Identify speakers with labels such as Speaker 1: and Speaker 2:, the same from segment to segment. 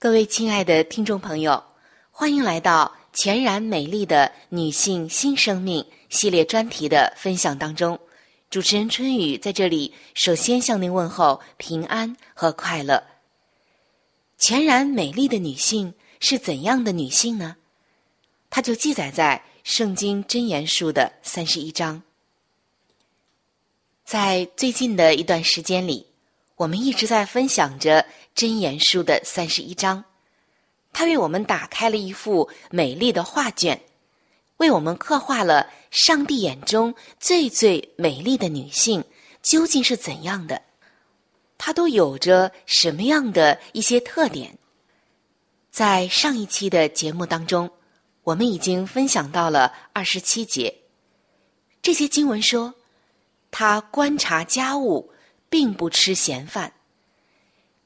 Speaker 1: 各位亲爱的听众朋友，欢迎来到全然美丽的女性新生命系列专题的分享当中。主持人春雨在这里，首先向您问候平安和快乐。全然美丽的女性是怎样的女性呢？它就记载在。圣经箴言书的三十一章，在最近的一段时间里，我们一直在分享着箴言书的三十一章，它为我们打开了一幅美丽的画卷，为我们刻画了上帝眼中最最美丽的女性究竟是怎样的，她都有着什么样的一些特点。在上一期的节目当中。我们已经分享到了二十七节，这些经文说，他观察家务，并不吃闲饭。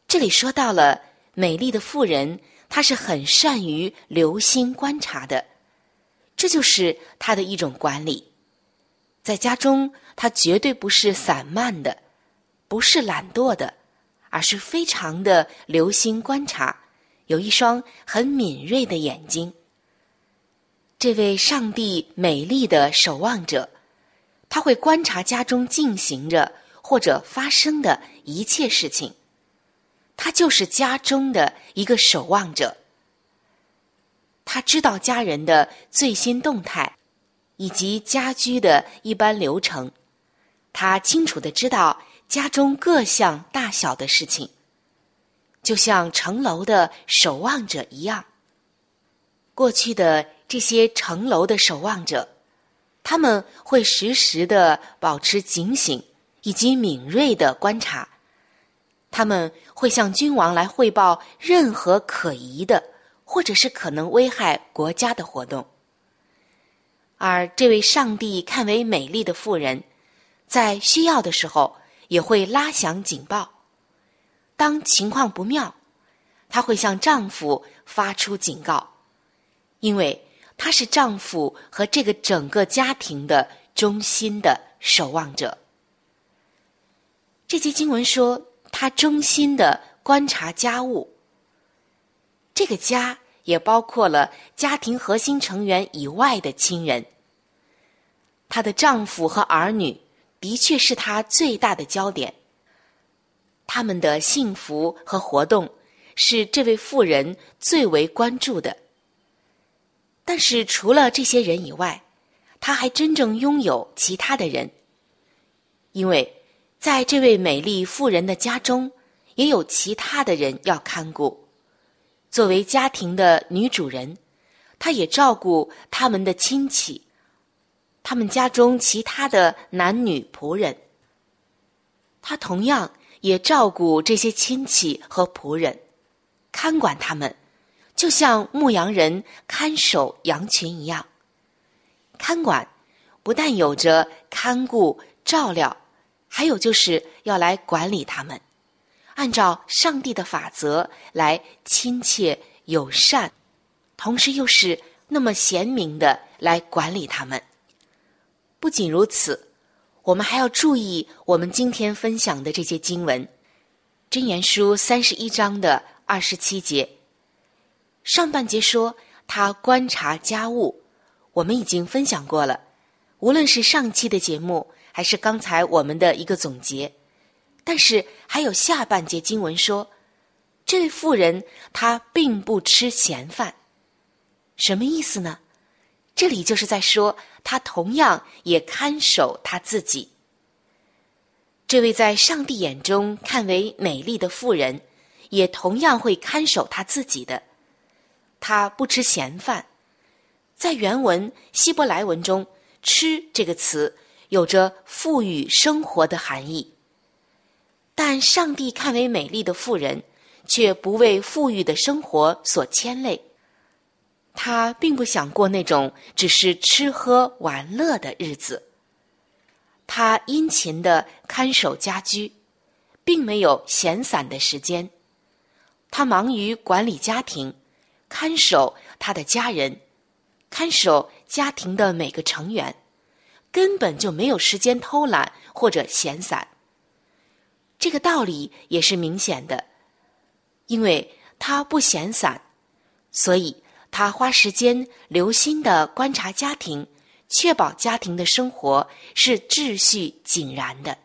Speaker 1: 这里说到了美丽的妇人，她是很善于留心观察的，这就是她的一种管理。在家中，她绝对不是散漫的，不是懒惰的，而是非常的留心观察，有一双很敏锐的眼睛。这位上帝美丽的守望者，他会观察家中进行着或者发生的一切事情。他就是家中的一个守望者。他知道家人的最新动态，以及家居的一般流程。他清楚的知道家中各项大小的事情，就像城楼的守望者一样。过去的。这些城楼的守望者，他们会时时的保持警醒以及敏锐的观察，他们会向君王来汇报任何可疑的或者是可能危害国家的活动。而这位上帝看为美丽的妇人，在需要的时候也会拉响警报，当情况不妙，她会向丈夫发出警告，因为她是丈夫和这个整个家庭的中心的守望者。这节经文说，她忠心的观察家务。这个家也包括了家庭核心成员以外的亲人。她的丈夫和儿女的确是她最大的焦点。他们的幸福和活动是这位妇人最为关注的。但是除了这些人以外，她还真正拥有其他的人，因为在这位美丽妇人的家中，也有其他的人要看顾。作为家庭的女主人，她也照顾他们的亲戚，他们家中其他的男女仆人。她同样。也照顾这些亲戚和仆人，看管他们，就像牧羊人看守羊群一样。看管不但有着看顾、照料，还有就是要来管理他们，按照上帝的法则来亲切友善，同时又是那么贤明的来管理他们。不仅如此。我们还要注意，我们今天分享的这些经文，《箴言书》三十一章的二十七节，上半节说他观察家务，我们已经分享过了。无论是上期的节目，还是刚才我们的一个总结，但是还有下半节经文说，这位妇人她并不吃闲饭，什么意思呢？这里就是在说。她同样也看守他自己。这位在上帝眼中看为美丽的妇人，也同样会看守他自己的。他不吃闲饭，在原文希伯来文中，“吃”这个词有着富裕生活的含义。但上帝看为美丽的妇人，却不为富裕的生活所牵累。他并不想过那种只是吃喝玩乐的日子。他殷勤的看守家居，并没有闲散的时间。他忙于管理家庭，看守他的家人，看守家庭的每个成员，根本就没有时间偷懒或者闲散。这个道理也是明显的，因为他不闲散，所以。他花时间留心的观察家庭，确保家庭的生活是秩序井然的。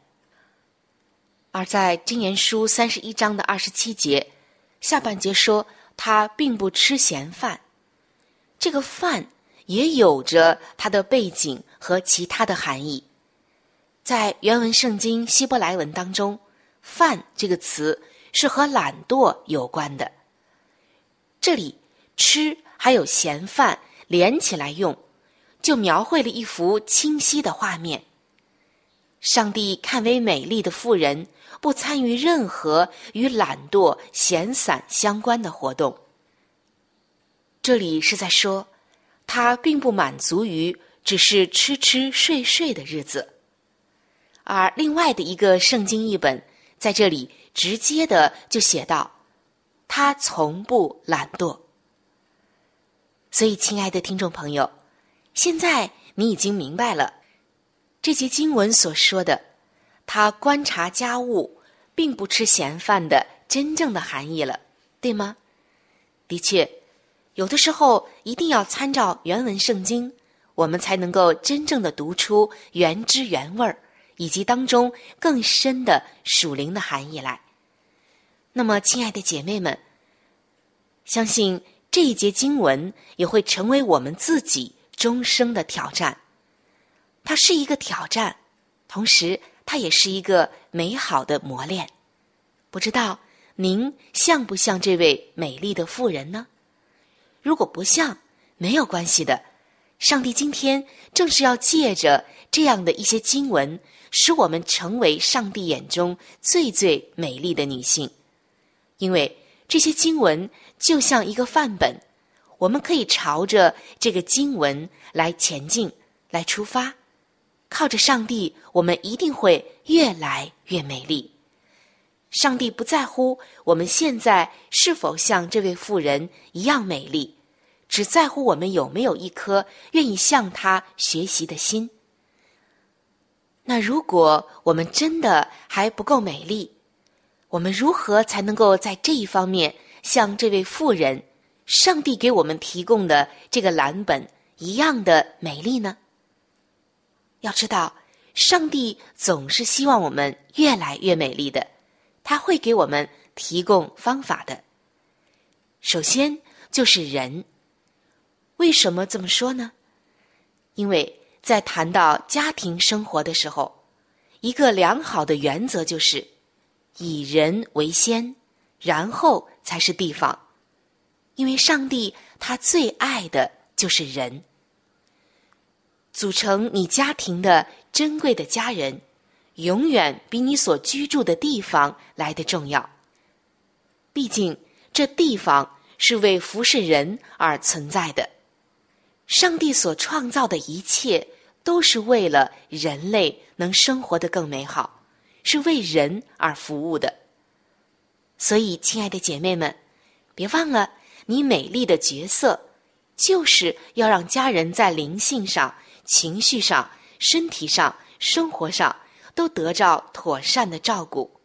Speaker 1: 而在《箴言书》三十一章的二十七节下半节说，他并不吃闲饭。这个“饭”也有着它的背景和其他的含义。在原文圣经希伯来文当中，“饭”这个词是和懒惰有关的。这里吃。还有闲饭连起来用，就描绘了一幅清晰的画面。上帝看为美丽的妇人，不参与任何与懒惰、闲散相关的活动。这里是在说，他并不满足于只是吃吃睡睡的日子。而另外的一个圣经译本在这里直接的就写道：他从不懒惰。所以，亲爱的听众朋友，现在你已经明白了这节经文所说的“他观察家务，并不吃闲饭”的真正的含义了，对吗？的确，有的时候一定要参照原文圣经，我们才能够真正的读出原汁原味儿，以及当中更深的属灵的含义来。那么，亲爱的姐妹们，相信。这一节经文也会成为我们自己终生的挑战，它是一个挑战，同时它也是一个美好的磨练。不知道您像不像这位美丽的妇人呢？如果不像，没有关系的。上帝今天正是要借着这样的一些经文，使我们成为上帝眼中最最美丽的女性，因为这些经文。就像一个范本，我们可以朝着这个经文来前进，来出发。靠着上帝，我们一定会越来越美丽。上帝不在乎我们现在是否像这位妇人一样美丽，只在乎我们有没有一颗愿意向他学习的心。那如果我们真的还不够美丽，我们如何才能够在这一方面像这位妇人，上帝给我们提供的这个蓝本一样的美丽呢？要知道，上帝总是希望我们越来越美丽的。他会给我们提供方法的。首先就是人。为什么这么说呢？因为在谈到家庭生活的时候，一个良好的原则就是以人为先，然后才是地方。因为上帝他最爱的就是人，组成你家庭的珍贵的家人。永远比你所居住的地方来的重要。毕竟，这地方是为服侍人而存在的。上帝所创造的一切都是为了人类能生活的更美好，是为人而服务的。所以，亲爱的姐妹们，别忘了，你美丽的角色就是要让家人在灵性上、情绪上、身体上、生活上。都得着妥善的照顾。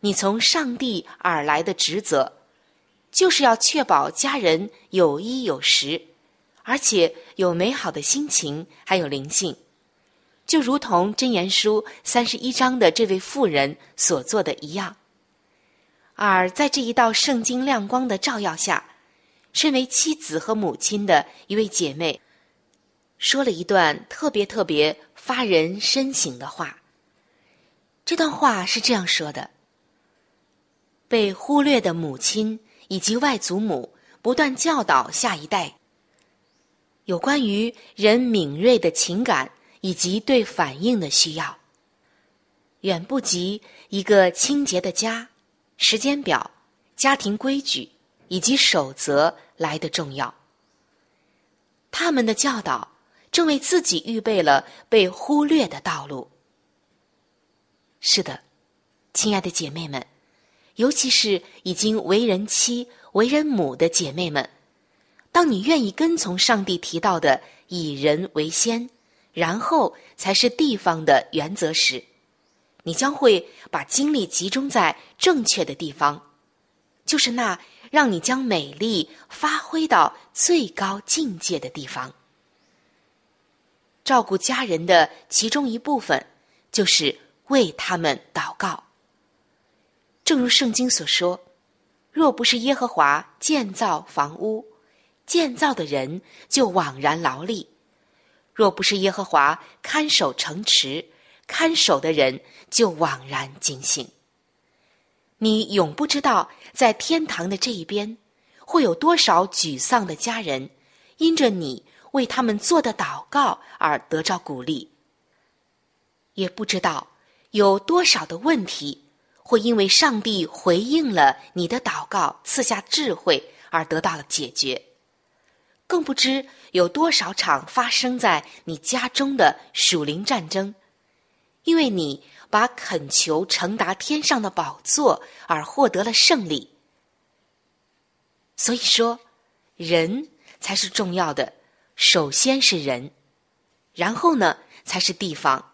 Speaker 1: 你从上帝而来的职责，就是要确保家人有衣有食，而且有美好的心情，还有灵性，就如同真言书三十一章的这位妇人所做的一样。而在这一道圣经亮光的照耀下，身为妻子和母亲的一位姐妹，说了一段特别特别。发人深省的话。这段话是这样说的：被忽略的母亲以及外祖母不断教导下一代，有关于人敏锐的情感以及对反应的需要，远不及一个清洁的家、时间表、家庭规矩以及守则来的重要。他们的教导。正为自己预备了被忽略的道路。是的，亲爱的姐妹们，尤其是已经为人妻、为人母的姐妹们，当你愿意跟从上帝提到的以人为先，然后才是地方的原则时，你将会把精力集中在正确的地方，就是那让你将美丽发挥到最高境界的地方。照顾家人的其中一部分，就是为他们祷告。正如圣经所说：“若不是耶和华建造房屋，建造的人就枉然劳力；若不是耶和华看守城池，看守的人就枉然警醒。”你永不知道，在天堂的这一边，会有多少沮丧的家人，因着你。为他们做的祷告而得着鼓励，也不知道有多少的问题会因为上帝回应了你的祷告，赐下智慧而得到了解决，更不知有多少场发生在你家中的属灵战争，因为你把恳求承达天上的宝座而获得了胜利。所以说，人才是重要的。首先是人，然后呢才是地方。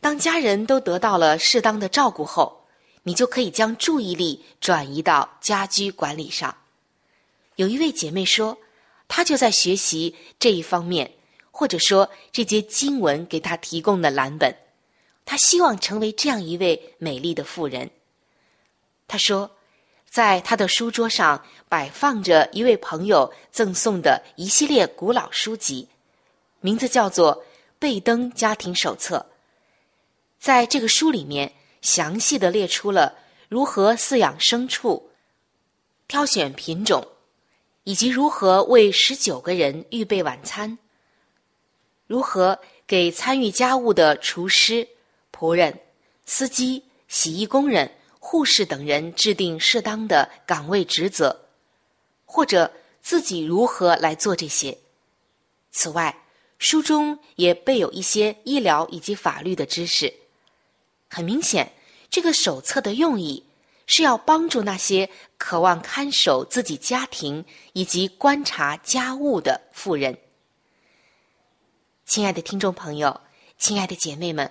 Speaker 1: 当家人都得到了适当的照顾后，你就可以将注意力转移到家居管理上。有一位姐妹说，她就在学习这一方面，或者说这节经文给她提供的蓝本。她希望成为这样一位美丽的妇人。她说。在他的书桌上摆放着一位朋友赠送的一系列古老书籍，名字叫做《贝登家庭手册》。在这个书里面，详细的列出了如何饲养牲畜、挑选品种，以及如何为十九个人预备晚餐，如何给参与家务的厨师、仆人、司机、洗衣工人。护士等人制定适当的岗位职责，或者自己如何来做这些。此外，书中也备有一些医疗以及法律的知识。很明显，这个手册的用意是要帮助那些渴望看守自己家庭以及观察家务的妇人。亲爱的听众朋友，亲爱的姐妹们，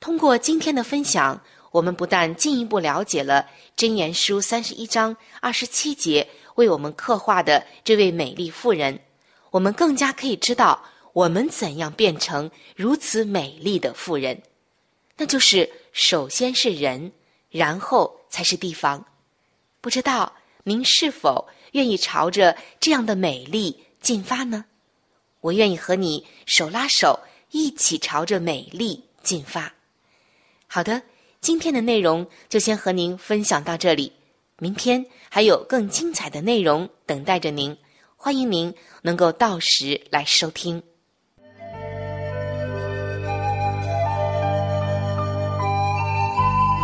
Speaker 1: 通过今天的分享，我们不但进一步了解了《箴言书》三十一章二十七节为我们刻画的这位美丽妇人，我们更加可以知道我们怎样变成如此美丽的妇人。那就是首先是人，然后才是地方。不知道您是否愿意朝着这样的美丽进发呢？我愿意和你手拉手，一起朝着美丽进发。好的，今天的内容就先和您分享到这里。明天还有更精彩的内容等待着您，欢迎您能够到时来收听。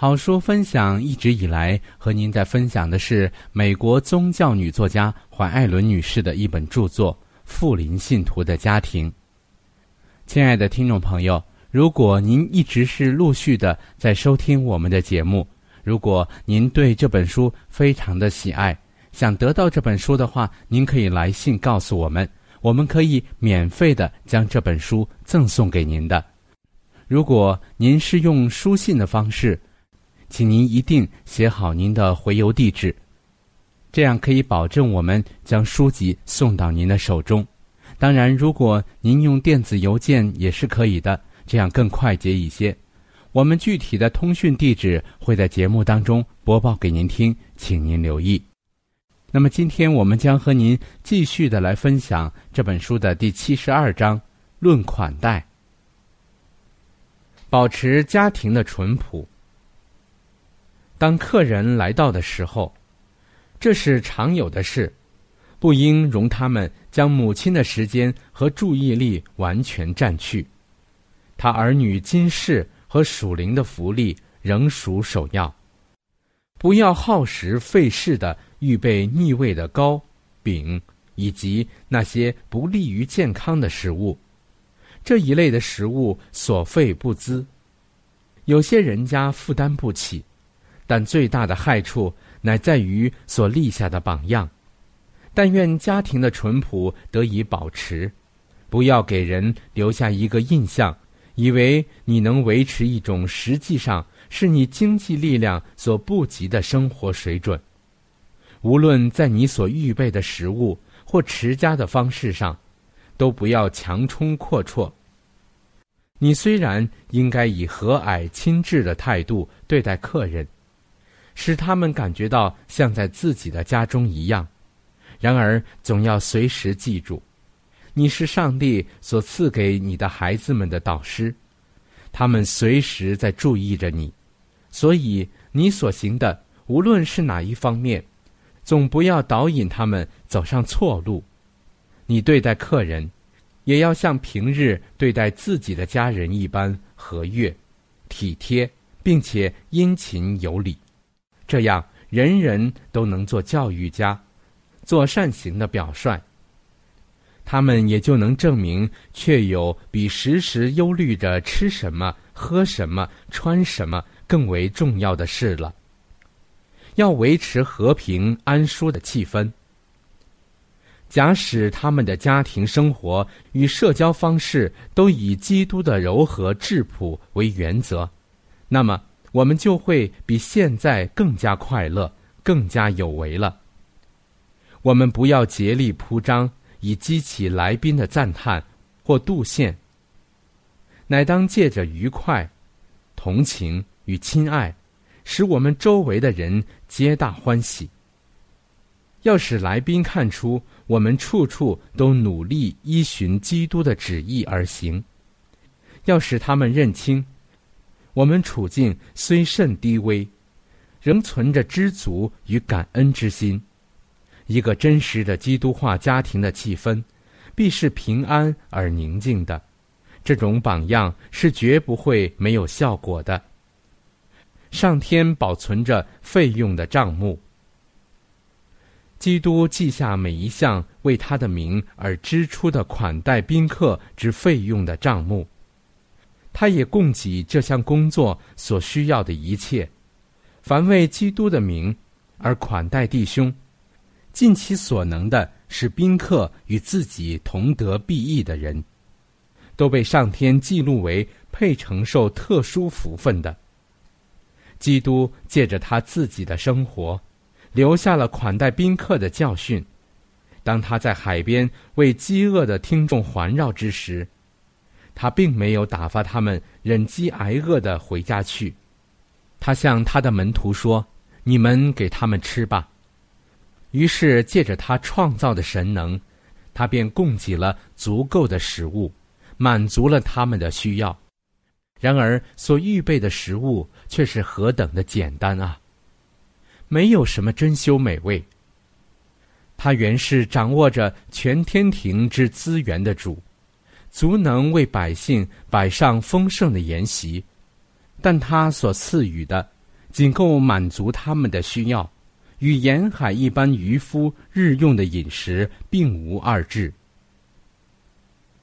Speaker 2: 好书分享一直以来和您在分享的是美国宗教女作家怀艾伦女士的一本著作《富林信徒的家庭》。亲爱的听众朋友，如果您一直是陆续的在收听我们的节目，如果您对这本书非常的喜爱，想得到这本书的话，您可以来信告诉我们，我们可以免费的将这本书赠送给您的。如果您是用书信的方式，请您一定写好您的回邮地址，这样可以保证我们将书籍送到您的手中。当然，如果您用电子邮件也是可以的，这样更快捷一些。我们具体的通讯地址会在节目当中播报给您听，请您留意。那么，今天我们将和您继续的来分享这本书的第七十二章《论款待》，保持家庭的淳朴。当客人来到的时候，这是常有的事，不应容他们将母亲的时间和注意力完全占去。他儿女今世和属灵的福利仍属首要。不要耗时费事的预备腻味的糕饼以及那些不利于健康的食物，这一类的食物所费不资，有些人家负担不起。但最大的害处乃在于所立下的榜样。但愿家庭的淳朴得以保持，不要给人留下一个印象，以为你能维持一种实际上是你经济力量所不及的生活水准。无论在你所预备的食物或持家的方式上，都不要强冲阔绰。你虽然应该以和蔼亲挚的态度对待客人。使他们感觉到像在自己的家中一样，然而总要随时记住，你是上帝所赐给你的孩子们的导师，他们随时在注意着你，所以你所行的无论是哪一方面，总不要导引他们走上错路。你对待客人，也要像平日对待自己的家人一般和悦、体贴，并且殷勤有礼。这样，人人都能做教育家，做善行的表率。他们也就能证明，确有比时时忧虑着吃什么、喝什么、穿什么更为重要的事了。要维持和平安舒的气氛。假使他们的家庭生活与社交方式都以基督的柔和质朴为原则，那么。我们就会比现在更加快乐，更加有为了。我们不要竭力铺张，以激起来宾的赞叹或妒羡，乃当借着愉快、同情与亲爱，使我们周围的人皆大欢喜。要使来宾看出我们处处都努力依循基督的旨意而行，要使他们认清。我们处境虽甚低微，仍存着知足与感恩之心，一个真实的基督化家庭的气氛，必是平安而宁静的。这种榜样是绝不会没有效果的。上天保存着费用的账目，基督记下每一项为他的名而支出的款待宾客之费用的账目。他也供给这项工作所需要的一切。凡为基督的名而款待弟兄，尽其所能的使宾客与自己同得裨益的人，都被上天记录为配承受特殊福分的。基督借着他自己的生活，留下了款待宾客的教训。当他在海边为饥饿的听众环绕之时，他并没有打发他们忍饥挨饿的回家去。他向他的门徒说：“你们给他们吃吧。”于是借着他创造的神能，他便供给了足够的食物，满足了他们的需要。然而，所预备的食物却是何等的简单啊！没有什么珍馐美味。他原是掌握着全天庭之资源的主，足能为百姓摆上丰盛的筵席，但他所赐予的，仅够满足他们的需要，与沿海一般渔夫日用的饮食并无二致。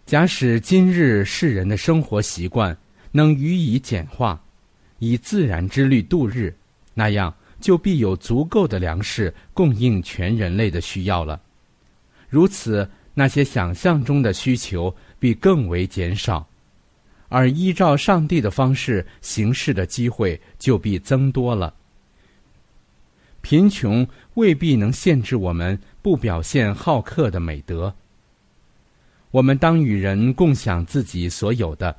Speaker 2: 假使今日世人的生活习惯，能予以简化，以自然之律度日，那样就必有足够的粮食供应全人类的需要了。如此，那些想象中的需求必更为减少，而依照上帝的方式行事的机会就必增多了。贫穷未必能限制我们不表现好客的美德。我们当与人共享自己所有的。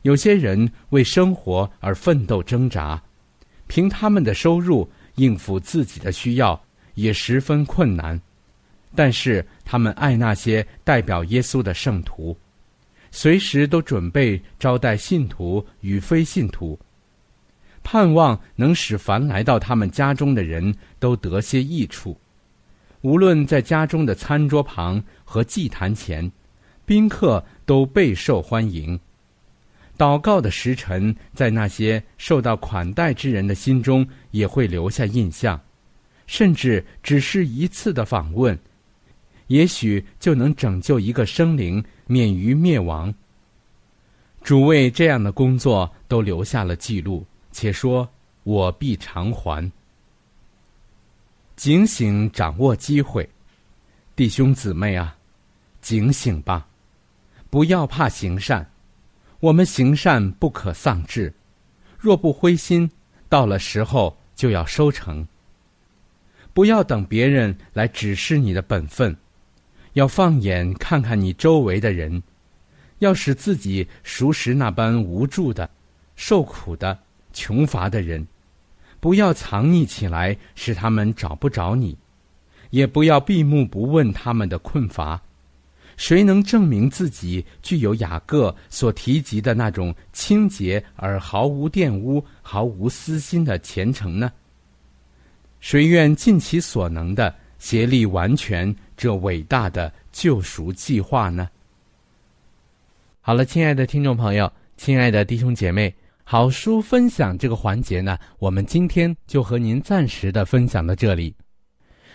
Speaker 2: 有些人为生活而奋斗挣扎，凭他们的收入应付自己的需要也十分困难。但是他们爱那些代表耶稣的圣徒，随时都准备招待信徒与非信徒，盼望能使凡来到他们家中的人都得些益处。无论在家中的餐桌旁和祭坛前，宾客都备受欢迎。祷告的时辰，在那些受到款待之人的心中也会留下印象，甚至只是一次的访问，也许就能拯救一个生灵免于灭亡。主为这样的工作都留下了记录，且说：“我必偿还。”警醒，掌握机会，弟兄姊妹啊，警醒吧，不要怕行善。我们行善不可丧志，若不灰心，到了时候就要收成。不要等别人来指示你的本分，要放眼看看你周围的人，要使自己熟识那般无助的、受苦的、穷乏的人，不要藏匿起来，使他们找不着你，也不要闭目不问他们的困乏。谁能证明自己具有雅各所提及的那种清洁而毫无玷污、毫无私心的虔诚呢？谁愿尽其所能的协力完全这伟大的救赎计划呢？好了，亲爱的听众朋友，亲爱的弟兄姐妹，好书分享这个环节呢，我们今天就和您暂时的分享到这里。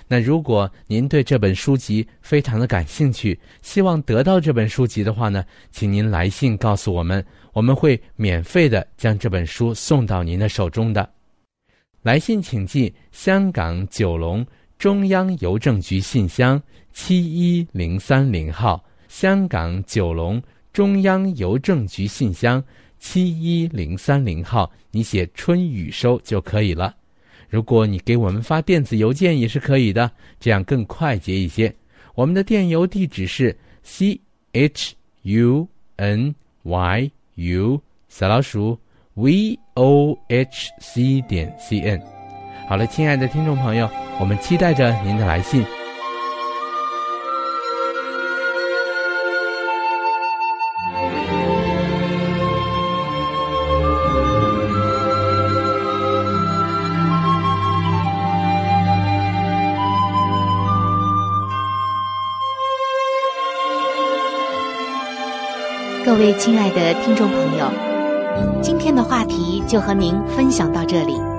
Speaker 2: 那如果您对这本书籍非常的感兴趣，希望得到这本书籍的话呢，请您来信告诉我们，我们会免费的将这本书送到您的手中的。来信请寄香港九龙中央邮政局信箱七一零三零号，香港九龙中央邮政局信箱七一零三零号，你写春雨收就可以了。如果你给我们发电子邮件也是可以的，这样更快捷一些。我们的电邮地址是 c h u n y u 小老鼠 v o h c 点 c n。好了亲爱的听众朋友我们期待着您的来信。
Speaker 1: 各位亲爱的听众朋友今天的话题就和您分享到这里。